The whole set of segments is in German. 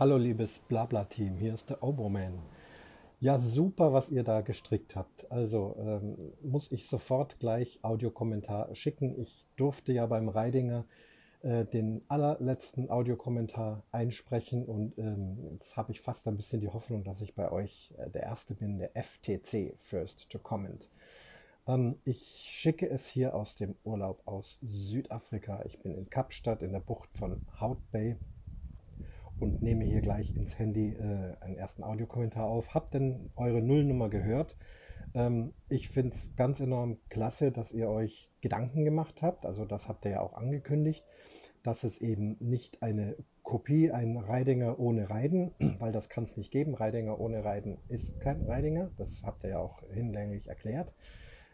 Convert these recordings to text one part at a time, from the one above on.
Hallo liebes Blabla-Team, hier ist der Oboman. Ja, super, was ihr da gestrickt habt. Also ähm, muss ich sofort gleich Audiokommentar schicken. Ich durfte ja beim Reidinger äh, den allerletzten Audiokommentar einsprechen und ähm, jetzt habe ich fast ein bisschen die Hoffnung, dass ich bei euch äh, der Erste bin, der FTC, First to Comment. Ähm, ich schicke es hier aus dem Urlaub aus Südafrika. Ich bin in Kapstadt in der Bucht von Hout Bay und nehme hier gleich ins Handy äh, einen ersten Audiokommentar auf. Habt denn eure Nullnummer gehört? Ähm, ich finde es ganz enorm klasse, dass ihr euch Gedanken gemacht habt. Also das habt ihr ja auch angekündigt, dass es eben nicht eine Kopie, ein Reidinger ohne Reiden, weil das kann es nicht geben. Reidinger ohne Reiden ist kein Reidinger. Das habt ihr ja auch hinlänglich erklärt.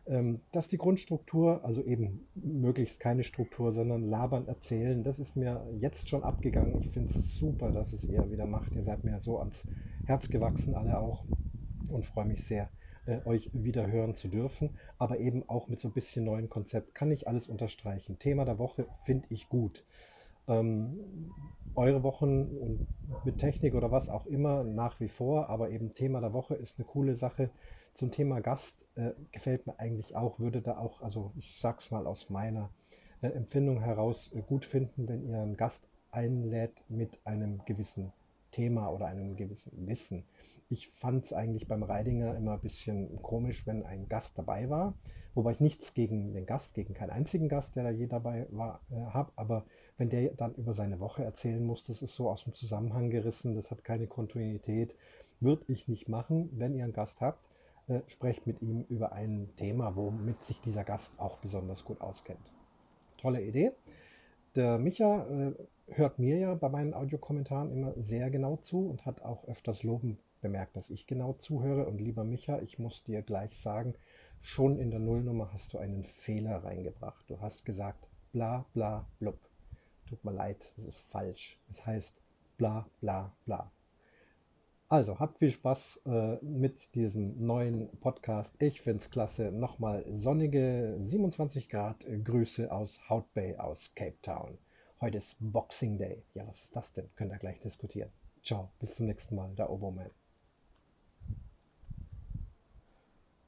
Ähm, dass die Grundstruktur, also eben möglichst keine Struktur, sondern labern, erzählen, das ist mir jetzt schon abgegangen. Ich finde es super, dass es ihr wieder macht. Ihr seid mir so ans Herz gewachsen, alle auch, und freue mich sehr, äh, euch wieder hören zu dürfen. Aber eben auch mit so ein bisschen neuen Konzept kann ich alles unterstreichen. Thema der Woche finde ich gut. Ähm, eure Wochen und mit Technik oder was auch immer nach wie vor, aber eben Thema der Woche ist eine coole Sache. Zum Thema Gast äh, gefällt mir eigentlich auch, würde da auch, also ich sag's mal aus meiner äh, Empfindung heraus, äh, gut finden, wenn ihr einen Gast einlädt mit einem gewissen Thema oder einem gewissen Wissen. Ich fand es eigentlich beim Reidinger immer ein bisschen komisch, wenn ein Gast dabei war, wobei ich nichts gegen den Gast, gegen keinen einzigen Gast, der da je dabei war, äh, habe, aber wenn der dann über seine Woche erzählen muss, das ist so aus dem Zusammenhang gerissen, das hat keine Kontinuität, würde ich nicht machen, wenn ihr einen Gast habt äh, sprecht mit ihm über ein Thema, womit sich dieser Gast auch besonders gut auskennt. Tolle Idee. Der Micha äh, hört mir ja bei meinen Audiokommentaren immer sehr genau zu und hat auch öfters Loben bemerkt, dass ich genau zuhöre. Und lieber Micha, ich muss dir gleich sagen, schon in der Nullnummer hast du einen Fehler reingebracht. Du hast gesagt bla bla blub. Tut mir leid, das ist falsch. Es heißt bla bla bla. Also habt viel Spaß äh, mit diesem neuen Podcast. Ich finde es klasse. Nochmal sonnige 27 Grad Grüße aus Hout Bay aus Cape Town. Heute ist Boxing Day. Ja, was ist das denn? Könnt ihr gleich diskutieren. Ciao, bis zum nächsten Mal, der Oboman.